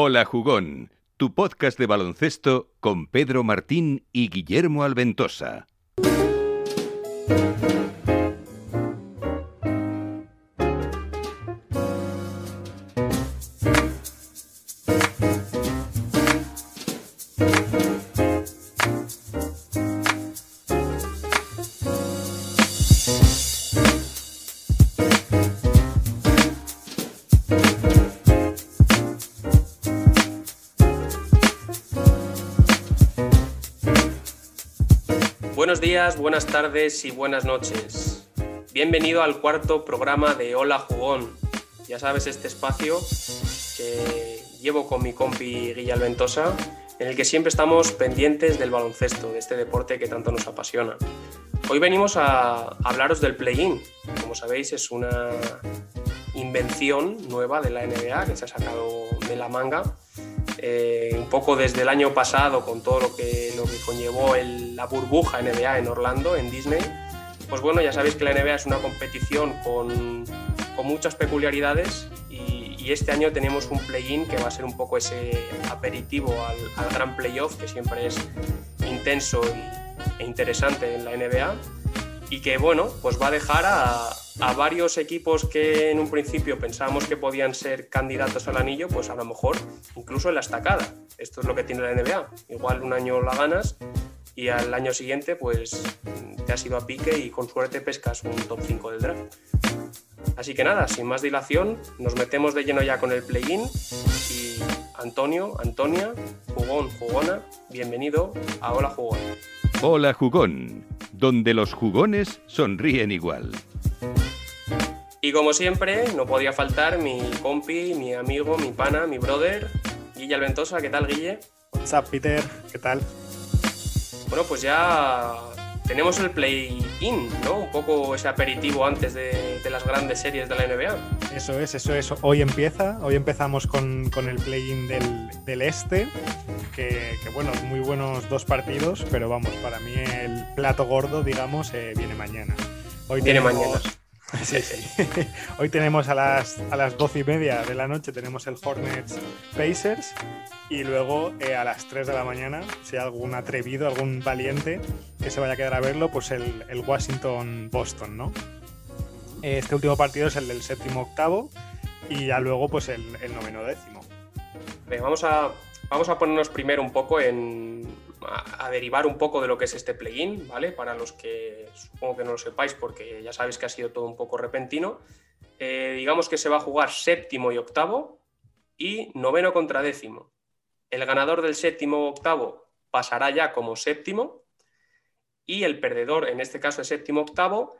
Hola Jugón, tu podcast de baloncesto con Pedro Martín y Guillermo Alventosa. Buenas tardes y buenas noches. Bienvenido al cuarto programa de Hola Jugón. Ya sabes, este espacio que llevo con mi compi Guilla Ventosa, en el que siempre estamos pendientes del baloncesto, de este deporte que tanto nos apasiona. Hoy venimos a hablaros del play-in. Como sabéis, es una invención nueva de la NBA que se ha sacado de la manga eh, un poco desde el año pasado con todo lo que, lo que conllevó la burbuja NBA en Orlando, en Disney, pues bueno, ya sabéis que la NBA es una competición con, con muchas peculiaridades y, este año tenemos un play-in que va a ser un poco ese aperitivo al, gran playoff que siempre es intenso e interesante en la NBA y que bueno, pues va a dejar a, a, varios equipos que en un principio pensábamos que podían ser candidatos al anillo, pues a lo mejor incluso en la estacada. Esto es lo que tiene la NBA. Igual un año la ganas y al año siguiente pues te has ido a pique y con suerte pescas un top 5 del draft. Así que nada, sin más dilación, nos metemos de lleno ya con el play-in y Antonio, Antonia, jugón, jugona, bienvenido a Hola Jugón. Hola Jugón, donde los jugones sonríen igual. Y como siempre, no podía faltar mi compi, mi amigo, mi pana, mi brother, Guille Alventosa. ¿Qué tal, Guille? What's up, Peter? ¿Qué tal? Bueno, pues ya tenemos el play-in, ¿no? Un poco ese aperitivo antes de, de, las grandes series de la NBA. Eso es, eso es. Hoy empieza, hoy empezamos con, con el play-in del, del, este, que, que, bueno, muy buenos dos partidos, pero vamos, para mí el plato gordo, digamos, eh, viene mañana. Hoy viene tenemos... mañana. Sí, sí. Hoy tenemos a las, a las 12 y media de la noche, tenemos el Hornets Pacers y luego eh, a las 3 de la mañana, si hay algún atrevido, algún valiente que se vaya a quedar a verlo, pues el, el Washington-Boston, ¿no? Este último partido es el del séptimo octavo y ya luego pues el, el noveno décimo. Bien, vamos, a, vamos a ponernos primero un poco en, a, derivar un poco de lo que es este plugin, ¿vale? Para los que supongo que no lo sepáis porque ya sabéis que ha sido todo un poco repentino. Eh, digamos que se va a jugar séptimo y octavo y noveno contra décimo. El ganador del séptimo o octavo pasará ya como séptimo y el perdedor, en este caso el séptimo octavo,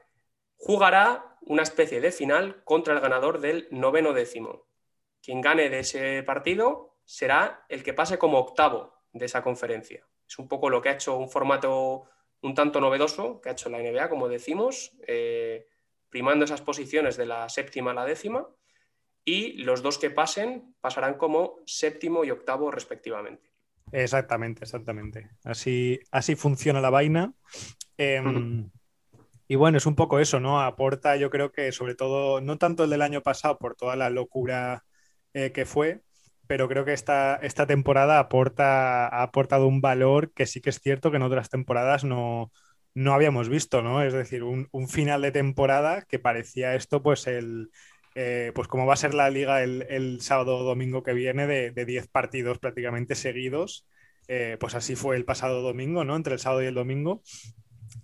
jugará una especie de final contra el ganador del noveno décimo. Quien gane de ese partido será el que pase como octavo de esa conferencia. Es un poco lo que ha hecho un formato un tanto novedoso que ha hecho la NBA, como decimos, eh, primando esas posiciones de la séptima a la décima, y los dos que pasen pasarán como séptimo y octavo respectivamente. Exactamente, exactamente. Así, así funciona la vaina. Eh, uh-huh. Y bueno, es un poco eso, ¿no? Aporta, yo creo que sobre todo, no tanto el del año pasado por toda la locura eh, que fue, pero creo que esta, esta temporada aporta, ha aportado un valor que sí que es cierto que en otras temporadas no, no habíamos visto, ¿no? Es decir, un, final de temporada que parecía esto, pues el. Eh, pues como va a ser la liga el, sábado o domingo que viene de 10 partidos prácticamente seguidos, eh, pues así fue el pasado domingo, ¿no? Entre el sábado y el domingo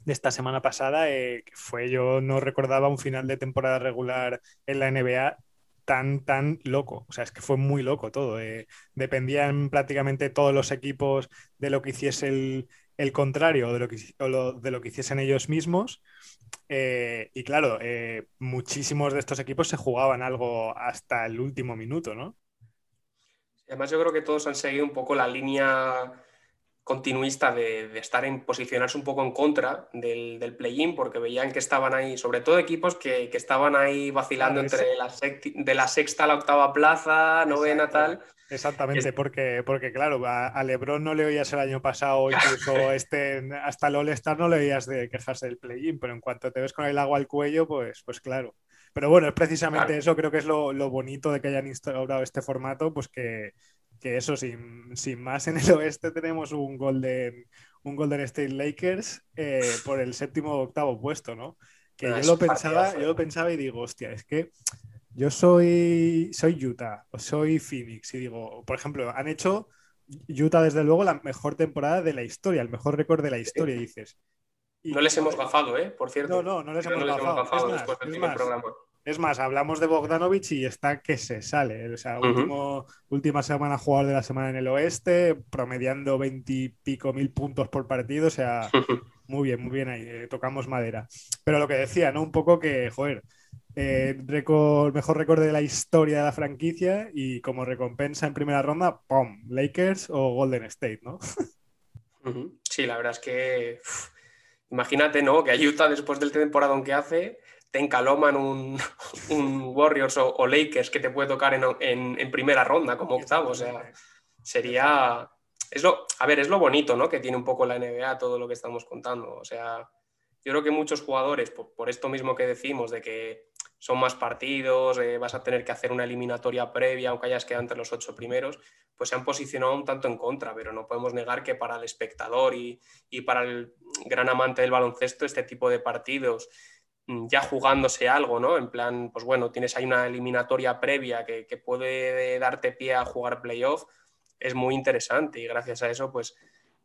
de esta semana pasada, eh, fue yo no recordaba un final de temporada regular en la NBA tan, tan loco. O sea, es que fue muy loco todo. Eh, dependían prácticamente todos los equipos de lo que hiciese el, el contrario de lo, que, o de lo que hiciesen ellos mismos. Eh, y claro, eh, muchísimos de estos equipos se jugaban algo hasta el último minuto, ¿no? Además, yo creo que todos han seguido un poco la línea continuista de, de, estar en posicionarse un poco en contra del, del play-in, porque veían que estaban ahí, sobre todo equipos que, que estaban ahí vacilando claro, entre la de la sexta a la octava plaza, novena, tal. Exactamente, es... porque, porque claro, a, a, Lebron no le oías el año pasado, incluso este, hasta el All-Star no le oías de quejarse del play-in, pero en cuanto te ves con el agua al cuello, pues, pues claro. Pero bueno, es precisamente eso, creo que es lo, bonito de que hayan instaurado este formato, pues que, eso, sin, sin, más, en el oeste tenemos un Golden, un Golden State Lakers eh, por el séptimo o octavo puesto, ¿no? Que yo lo, pensaba, yo lo pensaba y digo, hostia, es que yo soy, soy Utah o soy Phoenix y digo, por ejemplo, han hecho Utah desde luego la mejor temporada de la historia, el mejor récord de la historia, dices. No les hemos gafado, ¿eh? Por cierto. No, no, no les, hemos, gafado. después del programa. Es más, hablamos de Bogdanovich y está que se sale. O sea, última semana jugador de la semana en el oeste, promediando veintipico mil puntos por partido. O sea, muy bien, muy bien ahí. Eh, tocamos madera. Pero lo que decía, ¿no? Un poco que, joder, eh, mejor récord de la historia de la franquicia y como recompensa en primera ronda, ¡pum! Lakers o Golden State, ¿no? Sí, la verdad es que. Imagínate, ¿no? Que a Utah, después del temporada que hace te encaloman un, Warriors o, Lakers que te puede tocar en, primera ronda como octavo. O sea, sería. Es lo, a ver, es lo bonito, ¿no? Que tiene un poco la NBA todo lo que estamos contando. O sea, yo creo que muchos jugadores, por, esto mismo que decimos, de que son más partidos, eh, vas a tener que hacer una eliminatoria previa, aunque hayas quedado entre los ocho primeros, pues se han posicionado un tanto en contra, pero no podemos negar que para el espectador y, y para el gran amante del baloncesto, este tipo de partidos Mm, ya jugándose algo, ¿no? En plan, pues bueno, tienes ahí una eliminatoria previa que, puede darte pie a jugar playoff, es muy interesante y gracias a eso, pues,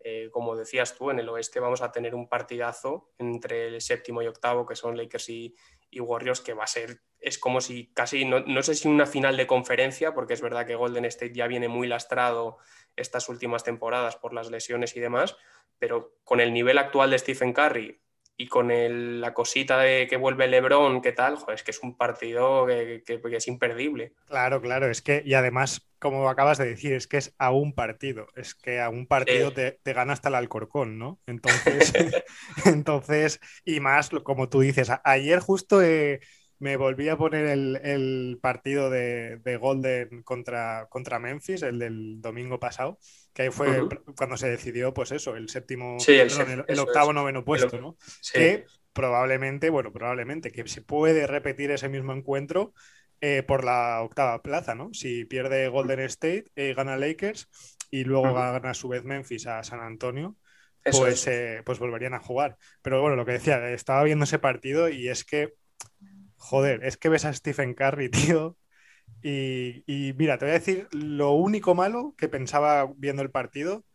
eh, como decías tú, en el oeste vamos a tener un partidazo entre el séptimo y octavo, que son Lakers y, Warriors, que va a ser, es como si casi, no, no, sé si una final de conferencia, porque es verdad que Golden State ya viene muy lastrado estas últimas temporadas por las lesiones y demás, pero con el nivel actual de Stephen Curry, y con la cosita de que vuelve Lebron, ¿qué tal? Joder, es que es un partido que, es imperdible. Claro, claro, es que, y además, como acabas de decir, es que es a un partido, es que a un partido te, gana hasta el Alcorcón, ¿no? Entonces, entonces, y más, como tú dices, ayer justo eh, me volví a poner el, partido de, Golden contra, contra Memphis, el del domingo pasado, que ahí fue cuando se decidió, pues eso, el séptimo, el, octavo, noveno puesto, ¿no? Que probablemente, bueno, probablemente que se puede repetir ese mismo encuentro eh, por la octava plaza, ¿no? Si pierde Golden State, eh, gana Lakers y luego gana a su vez Memphis a San Antonio. pues, eh, pues volverían a jugar. Pero bueno, lo que decía, estaba viendo ese partido y es que, joder, es que ves a Stephen Curry, tío, y, mira, te voy a decir, lo único malo que pensaba viendo el partido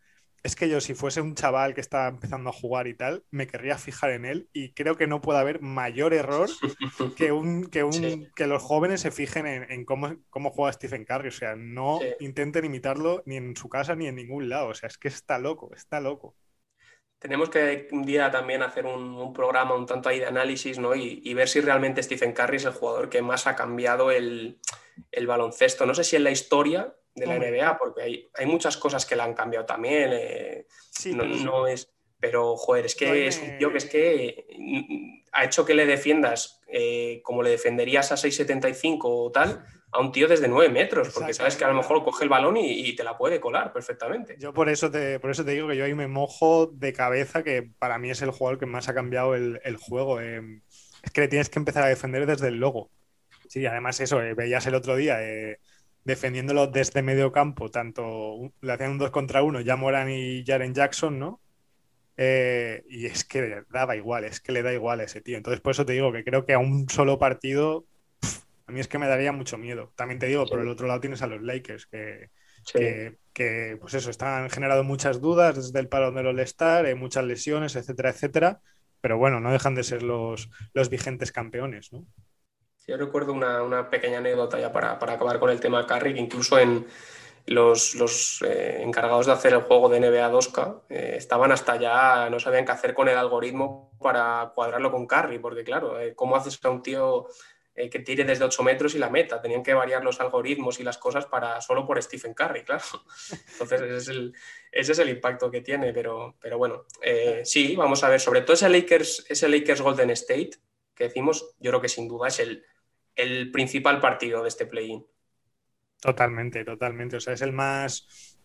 es que yo si fuese un chaval que estaba empezando a jugar y tal, me querría fijar en él y creo que no puede haber mayor error que, un, que, un, que los jóvenes se fijen en, cómo, cómo, juega Stephen Curry. O sea, no intenten imitarlo ni en su casa ni en ningún lado. O sea, es que está loco, está loco. Tenemos que un día también hacer un, programa un tanto ahí de análisis ¿no? y ver si realmente Stephen Curry es el jugador que más ha cambiado el el baloncesto. No sé si en la historia de la NBA, porque hay, hay, muchas cosas que la han cambiado también. Eh, no, es. Pero, joder, es que es un tío que es que mm, ha hecho que le defiendas eh, como le defenderías a 6,75 o tal, a un tío desde 9 metros, porque sabes que a lo mejor coge el balón y, te la puede colar perfectamente. Yo por eso, te, por eso te digo que yo ahí me mojo de cabeza, que para mí es el jugador que más ha cambiado el, juego. Eh, es que le tienes que empezar a defender desde el logo. Sí, además eso, eh, veías el otro día eh, defendiéndolo desde medio campo, tanto le hacían un 2 contra 1, ya Moran y Jaren Jackson, ¿no? Eh, y es que daba igual, es que le da igual a ese tío. Entonces, por eso te digo que creo que a un solo partido, a mí es que me daría mucho miedo. También te digo, por el otro lado tienes a los Lakers, que, que, pues eso, están generado muchas dudas desde el palo del All-Star, muchas lesiones, etcétera, etcétera. Pero bueno, no dejan de ser los, los vigentes campeones, ¿no? Yo recuerdo una, pequeña anécdota ya para, acabar con el tema Carry, que incluso en los, eh, encargados de hacer el juego de NBA 2K eh, estaban hasta ya, no sabían qué hacer con el algoritmo para cuadrarlo con Carry, porque claro, eh, ¿cómo haces a un tío que tire desde 8 metros y la meta? Tenían que variar los algoritmos y las cosas para solo por Stephen Curry, claro. Entonces ese es el, ese es el impacto que tiene, pero, pero bueno, sí, vamos a ver, sobre todo ese Lakers, ese Lakers Golden State que decimos, yo creo que sin duda es el, el principal partido de este play-in. Totalmente, totalmente. O sea, es el más.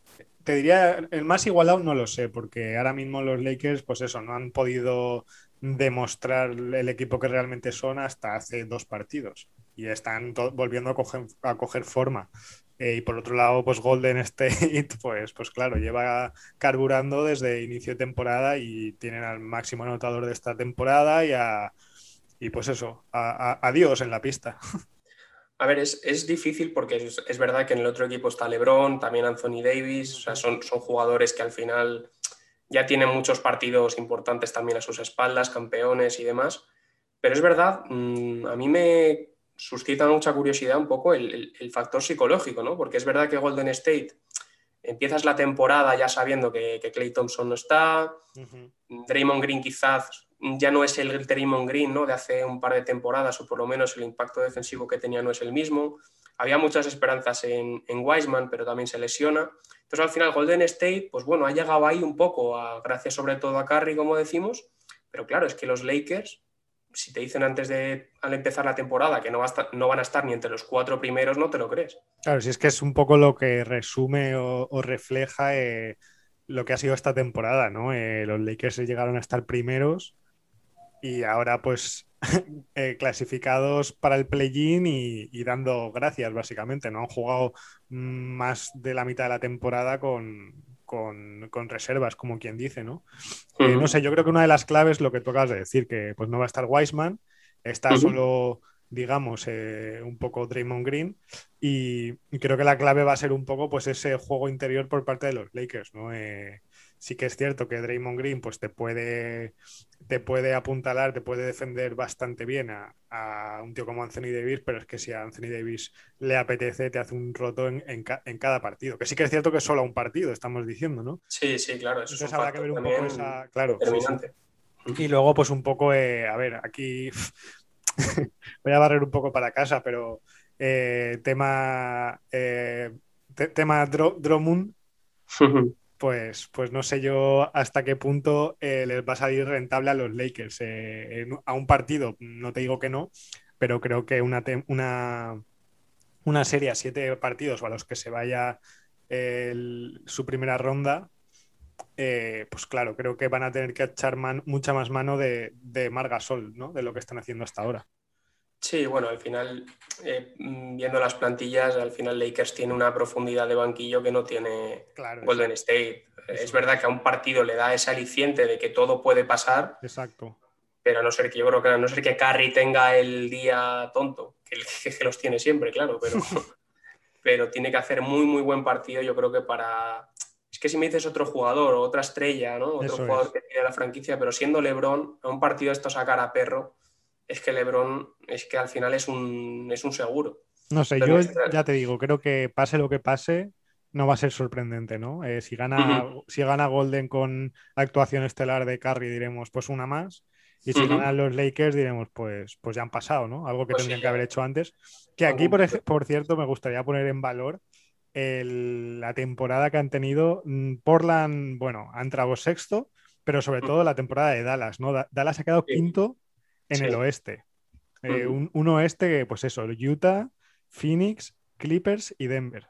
Te diría, el más igualado no lo sé, porque ahora mismo los Lakers, pues eso, no han podido demostrar el equipo que realmente son hasta hace dos partidos. y están volviendo a coger, a coger forma. Eh, y por otro lado, pues Golden State, pues, pues claro, lleva carburando desde inicio de temporada y tienen al máximo anotador de esta temporada y, a, y pues eso, adiós en la pista. A ver, es, es difícil porque es, es, verdad que en el otro equipo está LeBron, también Anthony Davis, o sea, son, son jugadores que al final ya tienen muchos partidos importantes también a sus espaldas, campeones y demás. Pero es verdad, mm, a mí me suscita mucha curiosidad un poco el, factor psicológico, ¿no? Porque es verdad que Golden State empiezas la temporada ya sabiendo que, que Clay Thompson no está, Draymond Green quizás ya no es el Draymond Green ¿no? de hace un par de temporadas, o por lo menos el impacto defensivo que tenía no es el mismo. Había muchas esperanzas en, en Wiseman, pero también se lesiona. Entonces al final Golden State, pues bueno, ha llegado ahí un poco, a, gracias sobre todo a Curry, como decimos, pero claro, es que los Lakers si te dicen antes de al empezar la temporada que no, no, van a estar ni entre los cuatro primeros, no te lo crees. Claro, si es que es un poco lo que resume o, refleja eh, lo que ha sido esta temporada, ¿no? Eh, los Lakers llegaron a estar primeros y ahora pues eh, clasificados para el play-in y, dando gracias, básicamente, ¿no? Han jugado más de la mitad de la temporada con, con, reservas, como quien dice, ¿no? Eh, no sé, yo creo que una de las claves, lo que tú acabas de decir, que pues no va a estar Wiseman, está solo, digamos, eh, un poco Draymond Green, y, creo que la clave va a ser un poco pues ese juego interior por parte de los Lakers, ¿no? Eh, sí que es cierto que Draymond Green pues te puede, te puede apuntalar, te puede defender bastante bien a, un tío como Anthony Davis, pero es que si a Anthony Davis le apetece, te hace un roto en, cada partido. Que sí que es cierto que es solo un partido, estamos diciendo, ¿no? Sí, sí, claro. Eso Entonces habrá que ver un poco esa... Claro. Y luego pues un poco, eh, a ver, aquí voy a barrer un poco para casa, pero eh, tema... Eh, tema Drummond pues, pues no sé yo hasta qué punto eh, les va a salir rentable a los Lakers. Eh, a un partido, no te digo que no, pero creo que una, una, una serie a siete partidos o a los que se vaya su primera ronda, eh, pues claro, creo que van a tener que echar mucha más mano de, de Margasol, ¿no? De lo que están haciendo hasta ahora. Sí, bueno, al final, eh, viendo las plantillas, al final Lakers tiene una profundidad de banquillo que no tiene Golden State. Es verdad que a un partido le da ese aliciente de que todo puede pasar. Exacto. Pero a no ser que yo creo que a no ser que Curry tenga el día tonto, que, que los tiene siempre, claro, pero, pero tiene que hacer muy, muy buen partido, yo creo que para. Es que si me dices otro jugador o otra estrella, ¿no? Otro jugador que tiene la franquicia, pero siendo LeBron, a un partido esto sacar a perro es que LeBron es que al final es un, es un seguro. No sé, yo ya te digo, creo que pase lo que pase, no va a ser sorprendente, ¿no? Eh, si, gana, si gana Golden con actuación estelar de Curry, diremos, pues una más. Y si ganan los Lakers, diremos, pues, pues ya han pasado, ¿no? Algo que pues tendrían que haber hecho antes. Que aquí, por, por cierto, me gustaría poner en valor la temporada que han tenido. Mm, Portland, bueno, ha entrado sexto, pero sobre todo la temporada de Dallas, ¿no? Dallas ha quedado quinto en el oeste. Eh, un, oeste, pues eso, Utah, Phoenix, Clippers y Denver.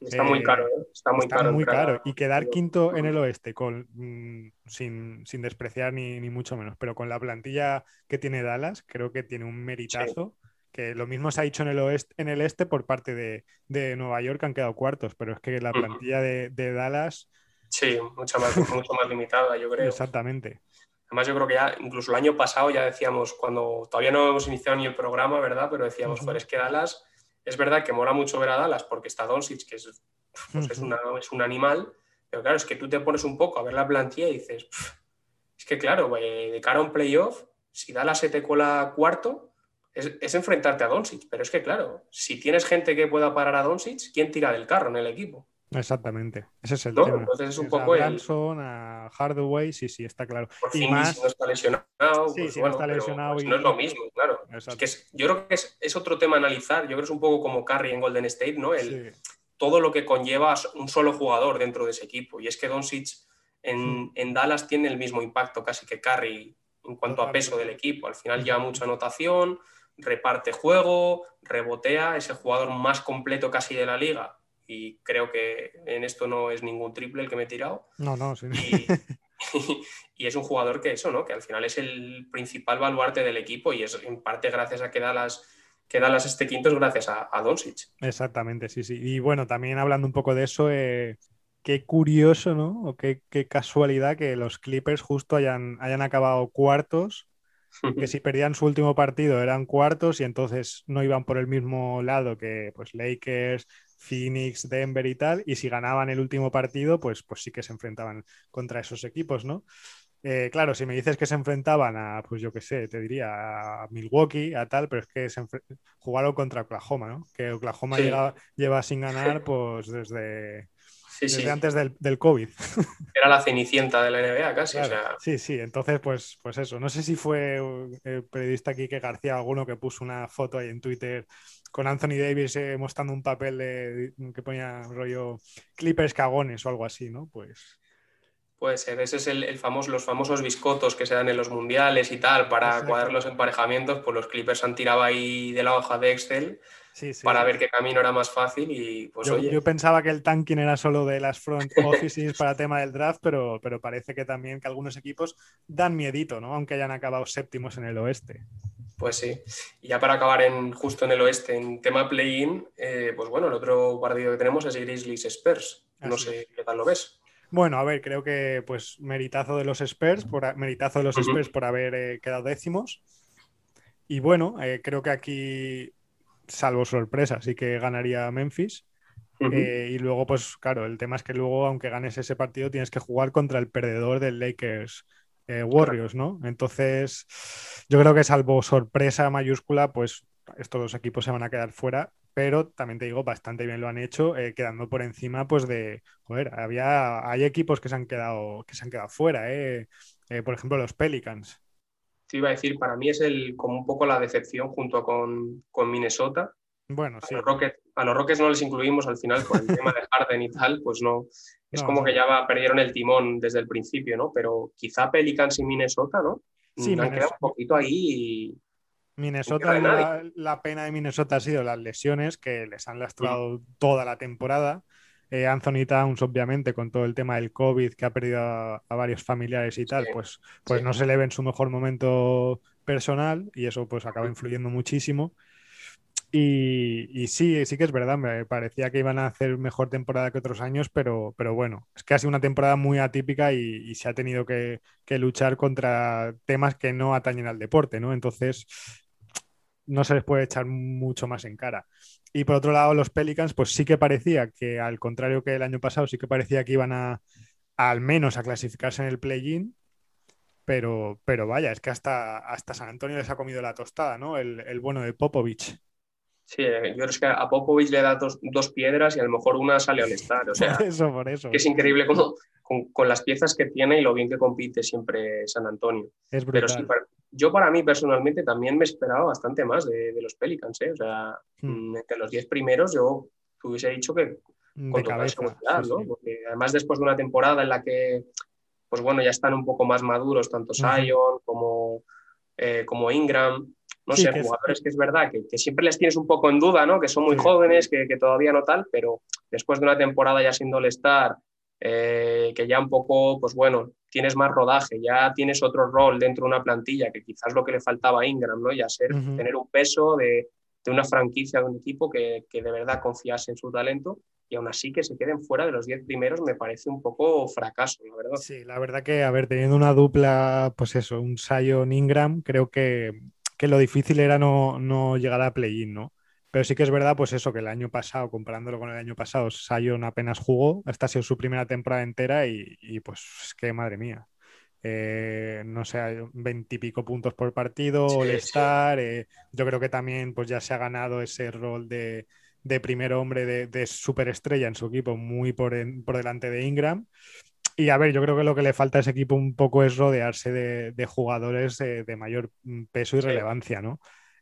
está muy caro, ¿eh? está muy caro. Muy caro. Y quedar quinto en el oeste, con, mm, sin, despreciar ni, mucho menos, pero con la plantilla que tiene Dallas, creo que tiene un meritazo. Que lo mismo se ha dicho en el, oeste, en el este por parte de, Nueva York, han quedado cuartos, pero es que la plantilla de, Dallas. Sí, mucho más, mucho más limitada, yo creo. Exactamente. Además, yo creo que ya, incluso el año pasado ya decíamos, cuando todavía no hemos iniciado ni el programa, ¿verdad? Pero decíamos, uh es que Dallas, es verdad que mola mucho ver a Dallas porque está Doncic, que es, pues es, un animal, pero claro, es que tú te pones un poco a ver la plantilla y dices, es que claro, de cara a un playoff, si Dallas se te cola cuarto, es, es, enfrentarte a Doncic, pero es que claro, si tienes gente que pueda parar a Doncic, ¿quién tira del carro en el equipo? Exactamente, ese es el tema. Entonces es un poco a Branson, a Hardaway, sí, sí, está claro. Por y más... no está lesionado, sí, pues, no está lesionado pues, no es lo mismo, claro. Es que yo creo que es, otro tema a analizar. Yo creo que es un poco como Curry en Golden State, ¿no? El, Todo lo que conlleva un solo jugador dentro de ese equipo. Y es que Doncic en, en Dallas tiene el mismo impacto casi que Curry en cuanto a peso del equipo. Al final lleva mucha anotación, reparte juego, rebotea, es el jugador más completo casi de la liga y creo que en esto no es ningún triple el que me he tirado. No, no, sí. Y, es un jugador que eso, ¿no? Que al final es el principal baluarte del equipo y es en parte gracias a que Dallas que Dallas este quinto es gracias a, a Doncic. Exactamente, sí, sí. Y bueno, también hablando un poco de eso, eh, qué curioso, ¿no? O qué, qué, casualidad que los Clippers justo hayan, hayan acabado cuartos, que si perdían su último partido eran cuartos y entonces no iban por el mismo lado que pues Lakers, Phoenix, Denver y tal, y si ganaban el último partido, pues, pues sí que se enfrentaban contra esos equipos, ¿no? Eh, claro, si me dices que se enfrentaban a, pues yo qué sé, te diría a Milwaukee, a tal, pero es que se jugaron contra Oklahoma, ¿no? Que Oklahoma sí. lleva, lleva, sin ganar pues desde, sí, desde sí. antes del, del, COVID. Era la cenicienta de la NBA casi. Claro. O sea... Sí, sí, entonces pues, pues eso. No sé si fue el periodista Quique García alguno que puso una foto ahí en Twitter con Anthony Davis eh, mostrando un papel de, que ponía rollo Clippers cagones o algo así, ¿no? Pues Puede ser, ese es el, el, famoso, los famosos biscotos que se dan en los mundiales y tal para Exacto. cuadrar los emparejamientos, pues los Clippers han tirado ahí de la hoja de Excel sí, sí, para ver qué camino era más fácil y pues yo, oye. Yo pensaba que el tanking era solo de las front offices para tema del draft, pero, pero parece que también que algunos equipos dan miedito, ¿no? Aunque hayan acabado séptimos en el oeste. Pues sí. Y ya para acabar en, justo en el oeste, en tema play-in, eh, pues bueno, el otro partido que tenemos es Grizzlies Spurs. No Así sé qué tal lo ves. Bueno, a ver, creo que pues meritazo de los Spurs por, meritazo de los uh -huh. Spurs por haber eh, quedado décimos. Y bueno, eh, creo que aquí, salvo sorpresa, sí que ganaría Memphis. Uh -huh. eh, y luego, pues claro, el tema es que luego, aunque ganes ese partido, tienes que jugar contra el perdedor del Lakers eh, Warriors, ¿no? Entonces, yo creo que salvo sorpresa mayúscula, pues estos dos equipos se van a quedar fuera pero también te digo, bastante bien lo han hecho, eh, quedando por encima, pues de, joder, había, hay equipos que se han quedado, que se han quedado fuera, eh. Eh, por ejemplo, los Pelicans. Te iba a decir, para mí es el, como un poco la decepción junto con, con Minnesota. Bueno, a sí. Los Rockets, a los Rockets no les incluimos al final con el tema de Harden y tal, pues no. Es no, como no. que ya va, perdieron el timón desde el principio, ¿no? Pero quizá Pelicans y Minnesota, ¿no? Sí, han Minnesota. quedado un poquito ahí y Minnesota, la, la, pena de Minnesota ha sido las lesiones que les han lastrado sí. toda la temporada. Eh, Anthony Towns, obviamente, con todo el tema del COVID, que ha perdido a, a varios familiares y tal, sí. pues, pues sí. no se le ve en su mejor momento personal y eso pues acaba influyendo muchísimo. Y, y, sí, sí que es verdad, me parecía que iban a hacer mejor temporada que otros años, pero, pero bueno, es que ha sido una temporada muy atípica y, y se ha tenido que, que, luchar contra temas que no atañen al deporte, ¿no? Entonces, no se les puede echar mucho más en cara. Y por otro lado, los Pelicans, pues sí que parecía que, al contrario que el año pasado, sí que parecía que iban a, al menos a clasificarse en el play-in, pero, pero vaya, es que hasta, hasta San Antonio les ha comido la tostada, ¿no? El, el bueno de Popovich. Sí, yo creo que a Popovich le da dos, dos, piedras y a lo mejor una sale al estar. O sea, por eso, por eso. Que es increíble como, con, con, las piezas que tiene y lo bien que compite siempre San Antonio. Es Pero sí, para, yo para mí personalmente también me esperaba bastante más de, de los Pelicans. ¿eh? O sea, hmm. entre los 10 primeros yo hubiese dicho que con de cabeza, seguridad, sí, ¿no? Sí. Porque además después de una temporada en la que, pues bueno, ya están un poco más maduros, tanto Zion uh -huh. como, eh, como Ingram, no sí, sé, que jugadores es... que es verdad que, que, siempre les tienes un poco en duda, ¿no? Que son muy sí. jóvenes, que, que, todavía no tal, pero después de una temporada ya siendo el star, eh, que ya un poco, pues bueno, tienes más rodaje, ya tienes otro rol dentro de una plantilla, que quizás lo que le faltaba a Ingram, ¿no? Ya ser, uh -huh. tener un peso de, de, una franquicia, de un equipo que, que de verdad confiase en su talento y aún así que se queden fuera de los 10 primeros me parece un poco fracaso, la verdad. Sí, la verdad que, a ver, teniendo una dupla, pues eso, un Sion Ingram, creo que que lo difícil era no, no llegar a play-in, ¿no? Pero sí que es verdad, pues eso, que el año pasado, comparándolo con el año pasado, Sion apenas jugó, esta ha sido su primera temporada entera y, y pues es que madre mía. Eh, no sé, veintipico puntos por partido, sí, All-Star, sí. eh, yo creo que también pues ya se ha ganado ese rol de, de primer hombre de, de superestrella en su equipo, muy por, en, por delante de Ingram. Y a ver, yo creo que lo que le falta a ese equipo un poco es rodearse de, de jugadores de, de, mayor peso y sí. relevancia, ¿no?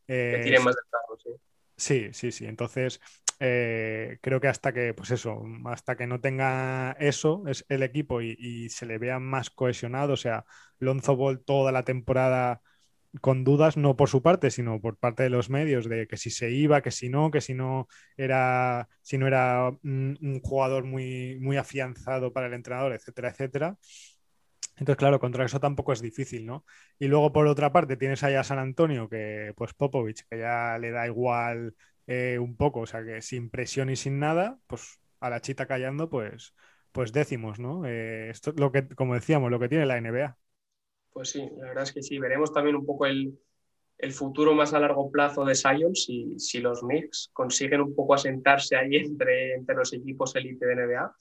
Eh, que tienen más de cargo, sí. Sí, sí, sí. Entonces, eh, creo que hasta que, pues eso, hasta que no tenga eso, es el equipo y, y se le vea más cohesionado, o sea, Lonzo Ball toda la temporada con dudas, no por su parte, sino por parte de los medios, de que si se iba, que si no, que si no era, si no era un, jugador muy, muy afianzado para el entrenador, etcétera, etcétera. Entonces, claro, contra eso tampoco es difícil, ¿no? Y luego, por otra parte, tienes ahí a San Antonio, que pues Popovich, que ya le da igual eh, un poco, o sea, que sin presión y sin nada, pues a la chita callando, pues, pues décimos, ¿no? Eh, esto lo que, como decíamos, lo que tiene la NBA. Pues sí, la verdad es que sí. Veremos también un poco el, futuro más a largo plazo de Sion si, si los Knicks consiguen un poco asentarse ahí entre, entre los equipos élite de NBA,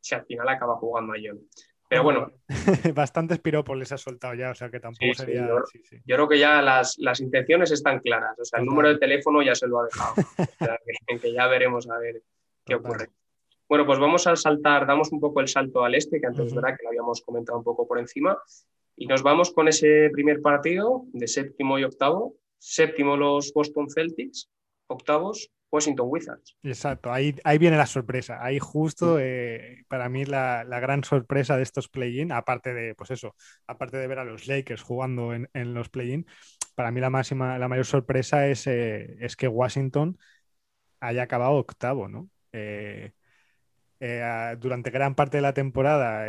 si al final acaba jugando a Sion. Pero bueno. Bastantes piropos les ha soltado ya, o sea que tampoco sería. yo, creo que ya las, intenciones están claras. O sea, el número de teléfono ya se lo ha dejado. o sea, que, ya veremos a ver qué ocurre. Bueno, pues vamos a saltar, damos un poco el salto al este, que antes es verdad que lo habíamos comentado un poco por encima. Y nos vamos con ese primer partido de séptimo y octavo. Séptimo los Boston Celtics, octavos Washington Wizards. Exacto, ahí, ahí viene la sorpresa. Ahí justo eh, para mí la, gran sorpresa de estos play-in, aparte de, pues eso, aparte de ver a los Lakers jugando en, los play-in, para mí la máxima, la mayor sorpresa es, eh, es que Washington haya acabado octavo, ¿no? Eh, durante gran parte de la temporada,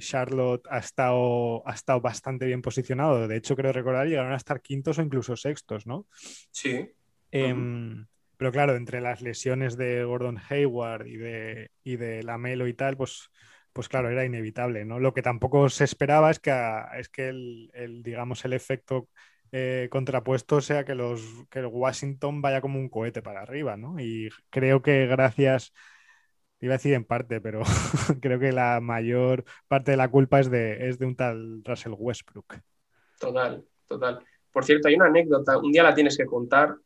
Charlotte ha estado, ha estado bastante bien posicionado. De hecho, creo recordar, llegaron a estar quintos o incluso sextos, ¿no? Sí. Em, pero claro, entre las lesiones de Gordon Hayward y de, y de Lamelo y tal, pues, pues claro, era inevitable, ¿no? Lo que tampoco se esperaba es que, es que el, digamos, el efecto eh, contrapuesto sea que, los, que el Washington vaya como un cohete para arriba, ¿no? Y creo que gracias, iba a decir en parte, pero creo que la mayor parte de la culpa es de, es de un tal Russell Westbrook. Total, total. Por cierto, hay una anécdota, un día la tienes que contar,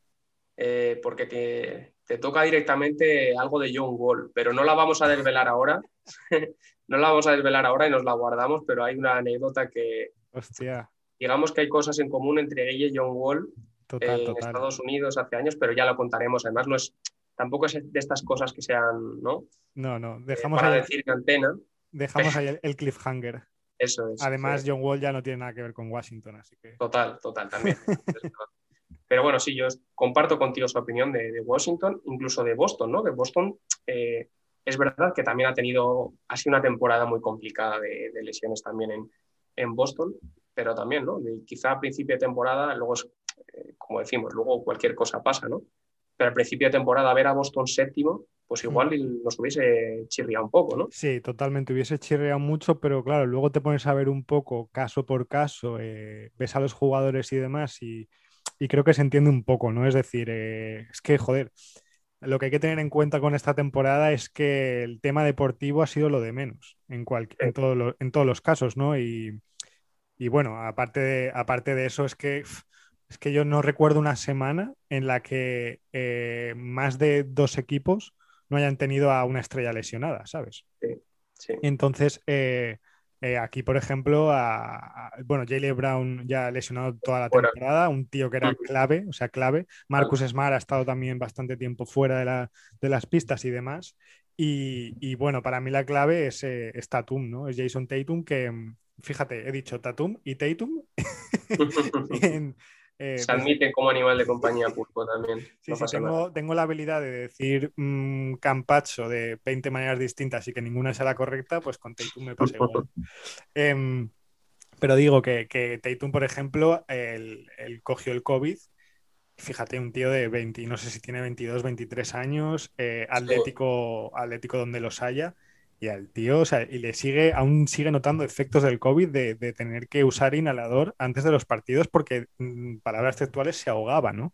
eh, porque te, toca directamente algo de John Wall, pero no la vamos a desvelar ahora. no la vamos a desvelar ahora y nos la guardamos, pero hay una anécdota que. Hostia. Digamos que hay cosas en común entre ella y John Wall en Estados Unidos hace años, pero ya lo contaremos. Además, no es, tampoco es de estas cosas que sean, ¿no? No, no, dejamos eh, para decir antena. Dejamos ahí el, cliffhanger. Eso es. Además, John Wall ya no tiene nada que ver con Washington, así que. Total, total, también. Pero bueno, sí, yo comparto contigo su opinión de, Washington, incluso de Boston, ¿no? Que Boston eh, es verdad que también ha tenido, ha sido una temporada muy complicada de, lesiones también en, en, Boston, pero también, ¿no? quizá a principio de temporada, luego es, eh, como decimos, luego cualquier cosa pasa, ¿no? Pero al principio de temporada ver a Boston séptimo, pues mm. igual nos hubiese chirriado un poco, ¿no? Sí, totalmente, hubiese chirriado mucho, pero claro, luego te pones a ver un poco caso por caso, eh, ves a los jugadores y demás y y creo que se entiende un poco, ¿no? Es decir, eh, es que, joder, lo que hay que tener en cuenta con esta temporada es que el tema deportivo ha sido lo de menos en, en, en todos los casos, ¿no? Y, bueno, aparte de, aparte de eso, es que, es que yo no recuerdo una semana en la que eh, más de dos equipos no hayan tenido a una estrella lesionada, ¿sabes? Sí, sí. Entonces, eh, eh, aquí, por ejemplo, a, bueno, Jaylee Brown ya ha lesionado toda la temporada, un tío que era clave, o sea, clave. Marcus Smart ha estado también bastante tiempo fuera de, las pistas y demás. Y, bueno, para mí la clave es, Tatum, ¿no? Es Jason Tatum, que, mm, fíjate, he dicho Tatum y Tatum Eh, Se pues admite como animal de compañía pulpo también. Sí, tengo, la habilidad de decir un mm, campacho de 20 maneras distintas y que ninguna sea la correcta, pues con Tatum me pasa igual. Em, pero digo que, que por ejemplo, el, cogió el COVID. Fíjate, un tío de 20, no sé si tiene 22, 23 años, eh, atlético, atlético donde los haya y al tío, o sea, y le sigue, aún sigue notando efectos del COVID de, tener que usar inhalador antes de los partidos porque, mm, palabras textuales, se ahogaba, ¿no?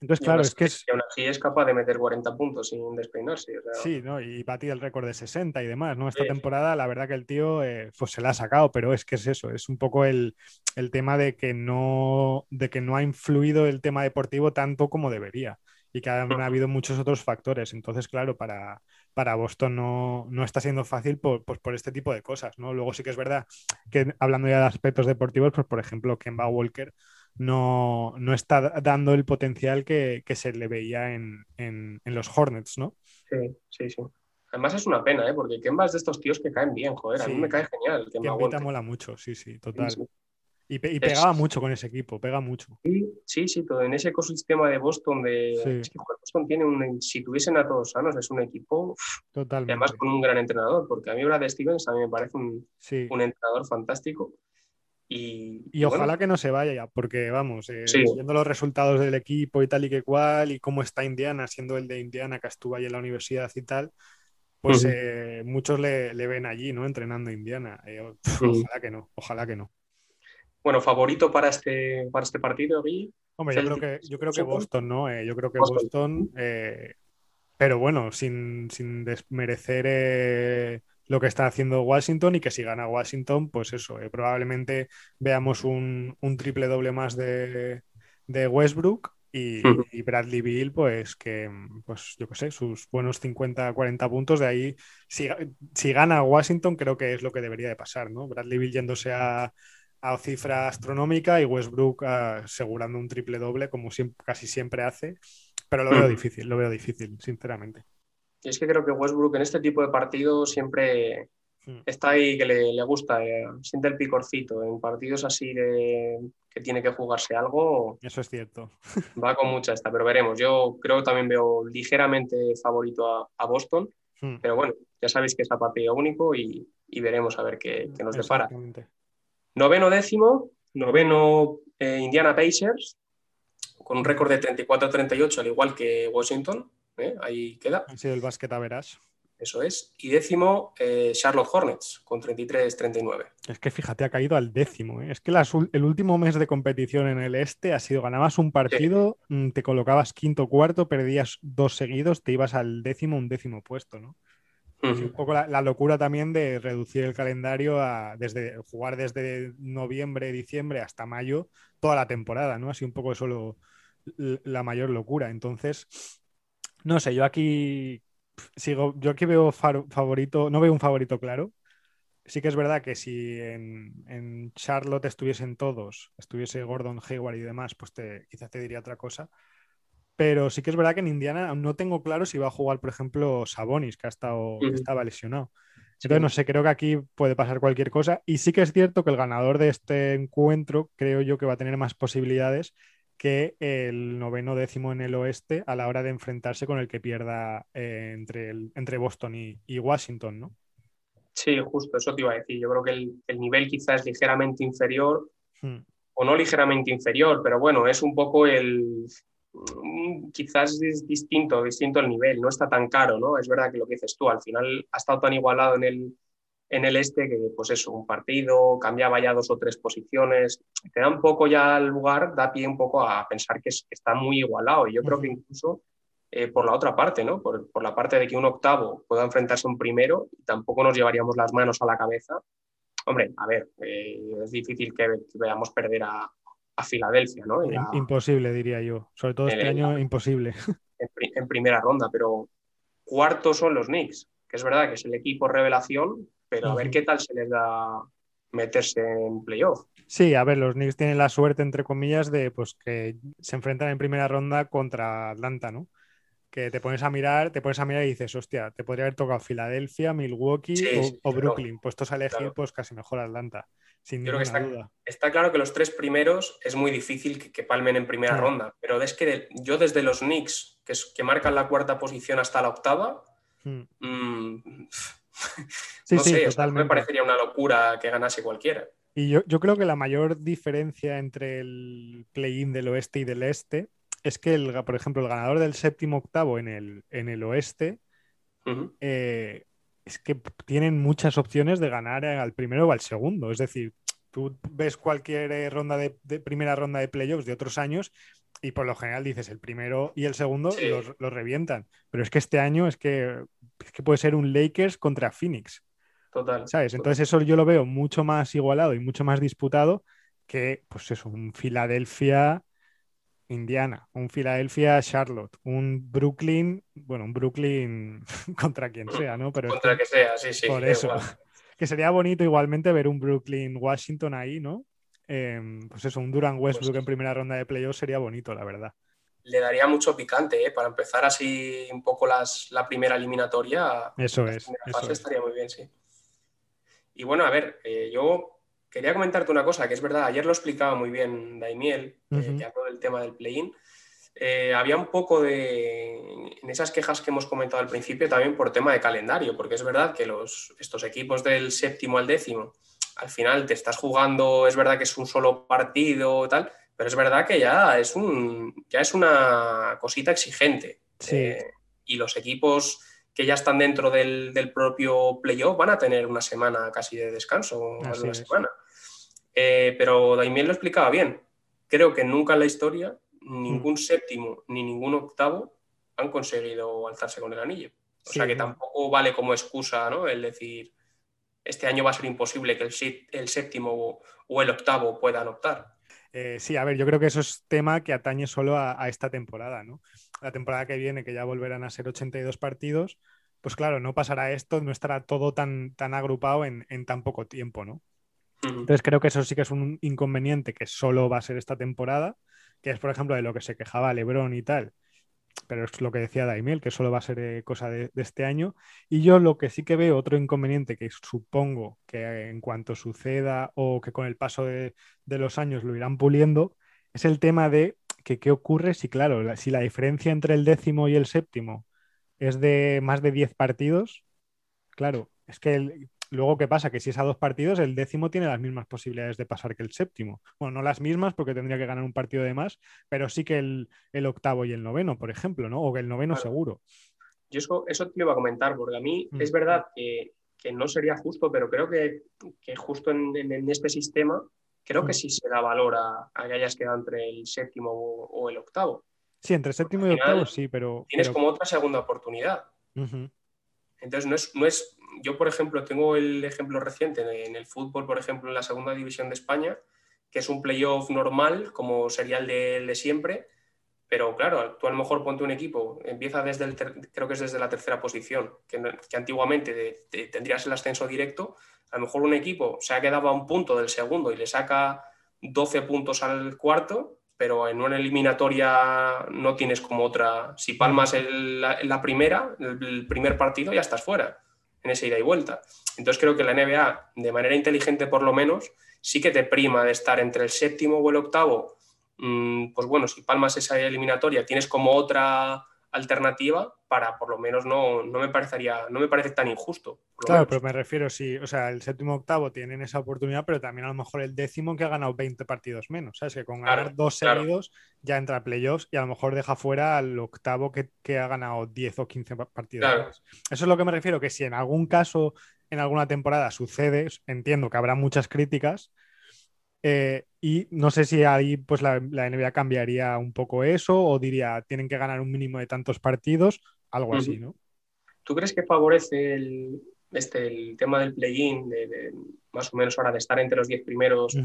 Entonces, claro, es que es... aún así es capaz de meter 40 puntos sin despeinarse. Sí, ¿no? Y batir el récord de 60 y demás, ¿no? Esta temporada, la verdad que el tío eh, pues se la ha sacado, pero es que es eso, es un poco el, el, tema de que, no, de que no ha influido el tema deportivo tanto como debería y que ha habido muchos otros factores. Entonces, claro, para, para Boston no, está siendo fácil por, pues por este tipo de cosas, ¿no? Luego sí que es verdad que hablando ya de aspectos deportivos, pues por ejemplo, Kemba Walker no, está dando el potencial que, se le veía en, los Hornets, ¿no? Sí, sí, sí. Además es una pena, ¿eh? porque Kemba es de estos tíos que caen bien, joder, a mí me cae genial. Kemba, Kemba mola mucho, sí, sí, total. Y, pegaba mucho con ese equipo, pega mucho. Sí, sí, todo en ese ecosistema de Boston, de Boston tiene un, si tuviesen a todos sanos, es un equipo Totalmente. además con un gran entrenador, porque a mí Brad Stevens a mí me parece un, un entrenador fantástico. Y, y, ojalá que no se vaya, porque vamos, eh, viendo los resultados del equipo y tal y que cual, y cómo está Indiana, siendo el de Indiana que estuvo ahí en la universidad y tal, pues eh, muchos le, ven allí, ¿no? Entrenando Indiana. Eh, ojalá que no, ojalá que no. Bueno, favorito para este, para este partido, Gui. Hombre, yo creo, que, yo creo que Boston, ¿no? Eh, yo creo que Boston, eh, pero bueno, sin, desmerecer eh, lo que está haciendo Washington y que si gana Washington, pues eso, probablemente veamos un, triple doble más de, Westbrook y, Bradley Bill, pues que, pues yo qué sé, sus buenos 50, 40 puntos de ahí, si, si gana Washington, creo que es lo que debería de pasar, ¿no? Bradley Bill yéndose a a cifra astronómica y Westbrook asegurando un triple doble como casi siempre hace, pero lo veo difícil, lo veo difícil, sinceramente. Y es que creo que Westbrook en este tipo de partidos siempre hmm. está ahí que le, gusta, eh, siente el picorcito. En partidos así de que tiene que jugarse algo. Eso es cierto. Va con mucha esta, pero veremos. Yo creo que también veo ligeramente favorito a, Boston, hmm. pero bueno, ya sabéis que es a partido único y, veremos a ver qué, qué nos depara. Noveno décimo, noveno eh, Indiana Pacers, con un récord de 34-38, al igual que Washington. ¿eh? Ahí queda. Ha sido el básquet a verás. Eso es. Y décimo, eh, Charlotte Hornets, con 33-39. Es que fíjate, ha caído al décimo. Es que el último mes de competición en el este ha sido, ganabas un partido, mm, te colocabas quinto cuarto, perdías dos seguidos, te ibas al décimo, un décimo puesto, ¿no? Un poco la, locura también de reducir el calendario a desde jugar desde noviembre, diciembre hasta mayo toda la temporada, ¿no? Así un poco solo la mayor locura. Entonces, no sé, yo aquí sigo, yo aquí veo favorito, no veo un favorito claro. Sí que es verdad que si en, Charlotte estuviesen todos, estuviese Gordon Hayward y demás, pues te, quizás te diría otra cosa. Pero sí que es verdad que en Indiana no tengo claro si va a jugar, por ejemplo, Sabonis, que, ha estado, estaba lesionado. Entonces, no sé, creo que aquí puede pasar cualquier cosa. Y sí que es cierto que el ganador de este encuentro, creo yo que va a tener más posibilidades que el noveno décimo en el oeste a la hora de enfrentarse con el que pierda eh, entre, entre Boston y, Washington, ¿no? Sí, justo, eso te iba a decir. Yo creo que el, nivel quizás es ligeramente inferior, hmm. o no ligeramente inferior, pero bueno, es un poco el, quizás es distinto, distinto el nivel, no está tan caro, ¿no? Es verdad que lo que dices tú, al final ha estado tan igualado en el, en el este que, pues eso, un partido, cambiaba ya dos o tres posiciones, te da un poco ya el lugar, da pie un poco a pensar que, está muy igualado. Y yo creo que incluso eh, por la otra parte, ¿no? Por, la parte de que un octavo pueda enfrentarse a un primero, tampoco nos llevaríamos las manos a la cabeza. Hombre, a ver, eh, es difícil que veamos perder a, a Filadelfia, ¿no? Imposible, diría yo. Sobre todo este año, imposible. En, primera ronda, pero cuartos son los Knicks, que es verdad que es el equipo revelación, pero a ver qué tal se les da meterse en playoff. Sí, a ver, los Knicks tienen la suerte, entre comillas, de pues que se enfrentan en primera ronda contra Atlanta, ¿no? Que te pones a mirar, te pones a mirar y dices, hostia, te podría haber tocado Filadelfia, Milwaukee o, Brooklyn. Puestos a elegir, pues casi mejor Atlanta sin Creo que está, duda. Está claro que los tres primeros es muy difícil que, palmen en primera ronda, pero es que yo desde los Knicks, que, es, que marcan la cuarta posición hasta la octava, hmm. mm, no sé, me parecería una locura que ganase cualquiera. Y yo, yo creo que la mayor diferencia entre el play-in del oeste y del este es que, el, por ejemplo, el ganador del séptimo octavo en el, en el oeste es que tienen muchas opciones de ganar al primero o al segundo. Es decir, tú ves cualquier eh, ronda de, primera ronda de playoffs de otros años y por lo general dices el primero y el segundo los, revientan. Pero es que este año es que, que puede ser un Lakers contra Phoenix. Total. ¿Sabes? Entonces eso yo lo veo mucho más igualado y mucho más disputado que, pues eso, un Filadelfia Indiana, un Filadelfia, Charlotte, un Brooklyn, bueno, un Brooklyn contra quien sea, ¿no? Pero contra que sea, sí, sí. Por eso. Que sería bonito igualmente ver un Brooklyn Washington ahí, ¿no? Em, pues eso, un Duran pues Westbrook en primera ronda de playoffs sería bonito, la verdad. Le daría mucho picante, ¿eh? Para empezar así un poco las, la primera eliminatoria. Eso es. estaría muy bien, sí. Y bueno, a ver, eh, yo quería comentarte una cosa, que es verdad, ayer lo explicaba muy bien Daimiel, eh, que habló del tema del play-in. Eh, había un poco de, en esas quejas que hemos comentado al principio, también por tema de calendario, porque es verdad que los, estos equipos del séptimo al décimo, al final te estás jugando, es verdad que es un solo partido tal, pero es verdad que ya es, un, ya es una cosita exigente. Eh, y los equipos que ya están dentro del, propio playoff van a tener una semana casi de descanso, más de una semana. Eh, pero Daimiel lo explicaba bien. Creo que nunca en la historia ningún mm. séptimo ni ningún octavo han conseguido alzarse con el anillo. O sea que tampoco vale como excusa ¿no? el decir este año va a ser imposible que el, séptimo o, el octavo puedan optar. Eh, sí, a ver, yo creo que eso es tema que atañe solo a, esta temporada, ¿no? La temporada que viene, que ya volverán a ser 82 partidos, pues claro, no pasará esto, no estará todo tan, tan agrupado en, en tan poco tiempo, ¿no? Entonces creo que eso sí que es un inconveniente que solo va a ser esta temporada, que es por ejemplo de lo que se quejaba Lebron y tal, pero es lo que decía Daimiel, que solo va a ser eh, cosa de, este año. Y yo lo que sí que veo, otro inconveniente que supongo que en cuanto suceda o que con el paso de, los años lo irán puliendo, es el tema de que qué ocurre si, claro, si la diferencia entre el décimo y el séptimo es de más de 10 partidos, claro, es que el, Luego, ¿qué pasa? Que si es a dos partidos, el décimo tiene las mismas posibilidades de pasar que el séptimo. Bueno, no las mismas porque tendría que ganar un partido de más, pero sí que el, octavo y el noveno, por ejemplo, ¿no? O que el noveno seguro. Yo eso, eso, te iba a comentar, porque a mí mm. es verdad que, no sería justo, pero creo que, justo en, este sistema, creo que mm. sí se da valor a, que hayas quedado entre el séptimo o, el octavo. Sí, entre séptimo y octavo sí, pero... Tienes como otra segunda oportunidad. Entonces, no es, no es, yo, por ejemplo, tengo el ejemplo reciente en el fútbol, por ejemplo, en la segunda división de España, que es un playoff normal, como sería el de, siempre, pero claro, tú a lo mejor ponte un equipo, empieza desde el, creo que es desde la tercera posición, que, antiguamente tendrías el ascenso directo, a lo mejor un equipo se ha quedado a un punto del segundo y le saca 12 puntos al cuarto, pero en una eliminatoria no tienes como otra. Si palmas el, la, primera, el primer partido, ya estás fuera en esa ida y vuelta. Entonces creo que la NBA, de manera inteligente por lo menos, sí que te prima de estar entre el séptimo o el octavo. Mm, pues bueno, si palmas esa eliminatoria, tienes como otra alternativa para por lo menos no, no me parecería, no me parece tan injusto. Claro, pero me refiero, sí, o sea, el séptimo octavo tienen esa oportunidad, pero también a lo mejor el décimo que ha ganado 20 partidos menos, ¿sabes? Que con ganar dos seguidos ya entra a playoffs y a lo mejor deja fuera al octavo que, ha ganado 10 o 15 partidos. Eso es lo que me refiero, que si en algún caso, en alguna temporada sucede, entiendo que habrá muchas críticas, eh, y no sé si ahí pues la, NBA cambiaría un poco eso o diría tienen que ganar un mínimo de tantos partidos, algo así, ¿no? ¿Tú crees que favorece el, este, el tema del play-in, de, más o menos ahora de estar entre los 10 primeros,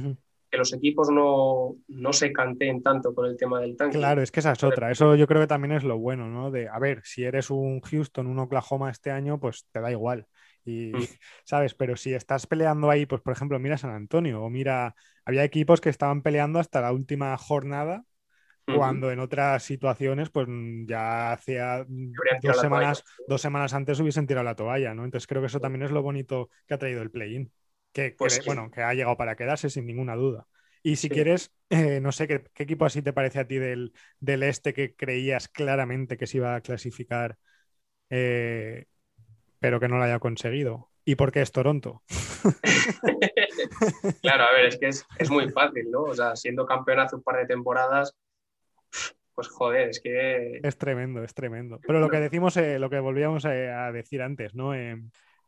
que los equipos no, no, se canteen tanto con el tema del tanque? Claro, es que esa es otra. Eso yo creo que también es lo bueno, ¿no? De, a ver, si eres un Houston, un Oklahoma este año, pues te da igual. Y, mm. ¿sabes? Pero si estás peleando ahí, pues por ejemplo, mira San Antonio o mira, había equipos que estaban peleando hasta la última jornada, cuando en otras situaciones, pues ya hacía dos semanas, dos semanas antes hubiesen tirado la toalla, ¿no? Entonces creo que eso también es lo bonito que ha traído el play-in, que, pues bueno, que ha llegado para quedarse sin ninguna duda. Y si quieres, eh, no sé, ¿qué, equipo así te parece a ti del, del, este que creías claramente que se iba a clasificar eh, pero que no lo haya conseguido. ¿Y por qué es Toronto? claro, a ver, es que es, muy fácil, ¿no? O sea, siendo campeón hace un par de temporadas, pues joder, es que... Es tremendo, es tremendo. Pero lo que decimos, eh, lo que volvíamos eh, a, decir antes, ¿no? Eh,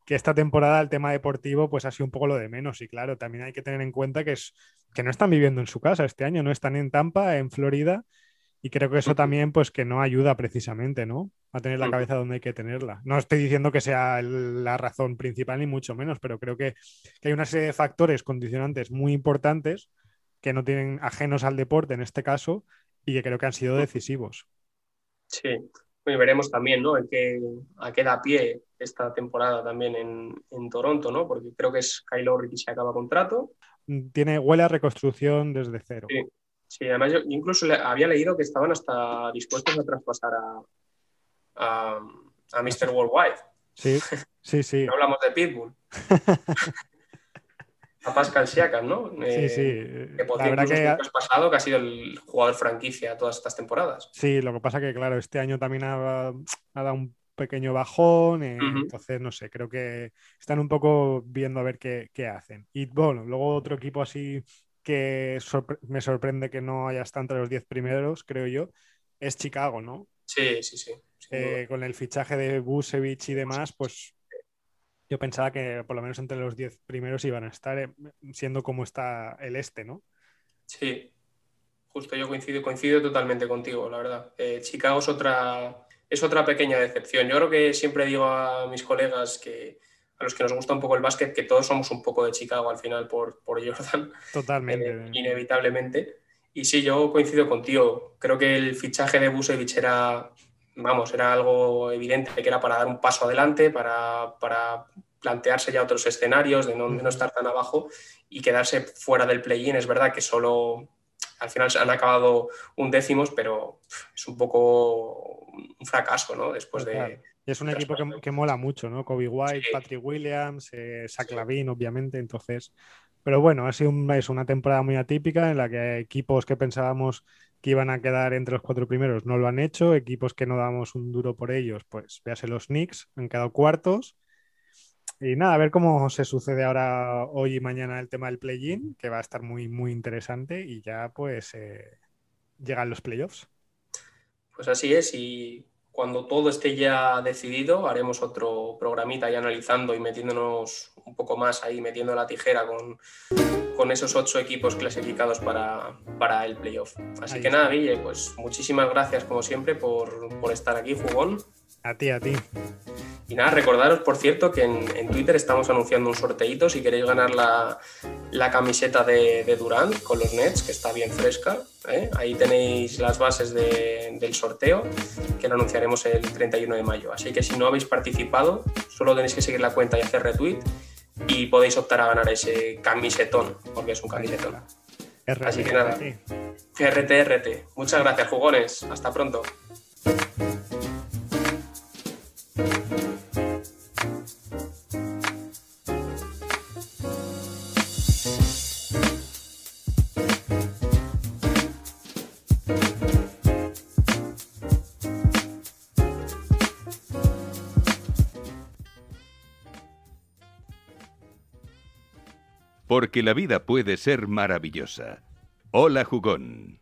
que esta temporada el tema deportivo pues ha sido un poco lo de menos y claro, también hay que tener en cuenta que, es, que no están viviendo en su casa este año, no están en Tampa, en Florida y creo que eso también, pues, que no ayuda precisamente, ¿no? A tener la cabeza donde hay que tenerla. No estoy diciendo que sea la razón principal, ni mucho menos, pero creo que, hay una serie de factores condicionantes muy importantes que no tienen ajenos al deporte en este caso y que creo que han sido decisivos. Sí, y veremos también, ¿no? En qué, a qué da pie esta temporada también en, Toronto, ¿no? Porque creo que es Kyle Lowry que se acaba contrato. Tiene, huele a reconstrucción desde cero. Sí. Sí, además yo incluso había leído que estaban hasta dispuestos a traspasar a, a, Mr. Worldwide. Sí, sí, sí. no hablamos de Pitbull. a Pascal Siakam, ¿no? sí, sí. Eh, que por cierto, que ha pasado que ha sido el jugador franquicia todas estas temporadas. Sí, lo que pasa que, claro, este año también ha, dado un pequeño bajón, eh, entonces, no sé, creo que están un poco viendo a ver qué, qué hacen. Y bueno, luego otro equipo así que me sorprende que no haya estado entre los 10 primeros, creo yo, es Chicago, ¿no? Sí, sí, sí. Eh, con el fichaje de Busevich y demás, pues yo pensaba que por lo menos entre los 10 primeros iban a estar, eh, siendo como está el este, ¿no? Sí, justo yo coincido, coincido totalmente contigo, la verdad. Eh, Chicago es otra, es otra pequeña decepción. Yo creo que siempre digo a mis colegas que a los que nos gusta un poco el básquet, que todos somos un poco de Chicago al final por, por Jordan. Totalmente. inevitablemente. Y sí, yo coincido contigo. Creo que el fichaje de Busevich era vamos, era algo evidente que era para dar un paso adelante, para, plantearse ya otros escenarios, de no, no, estar tan abajo y quedarse fuera del play-in. Es verdad que solo al final han acabado un décimos, pero es un poco un fracaso, ¿no? Después de... es un equipo que, mola mucho, ¿no? Kobe White, Patrick Williams, eh, Zach obviamente, entonces... Pero bueno, ha sido es una temporada muy atípica en la que equipos que pensábamos que iban a quedar entre los cuatro primeros no lo han hecho, equipos que no damos un duro por ellos, pues véase los Knicks, han quedado cuartos. Y nada, a ver cómo se sucede ahora hoy y mañana el tema del play-in, que va a estar muy, muy interesante y ya pues eh, llegan los playoffs. Pues así es, y cuando todo esté ya decidido, haremos otro programita ya analizando y metiéndonos un poco más ahí, metiendo la tijera con, con esos ocho equipos clasificados para, para el playoff. Así que nada, Guille, pues muchísimas gracias como siempre por, por estar aquí, Jugón. A ti, a ti. Y nada, recordaros, por cierto, que en, Twitter estamos anunciando un sorteito si queréis ganar la, camiseta de, de, Durant con los Nets, que está bien fresca. ¿eh? Ahí tenéis las bases del sorteo, que lo anunciaremos el 31 de mayo. Así que si no habéis participado, solo tenéis que seguir la cuenta y hacer retweet y podéis optar a ganar ese camisetón, porque es un camisetón. Así que nada, RTRT. Muchas gracias, jugones. Hasta pronto. Porque la vida puede ser maravillosa. Hola jugón.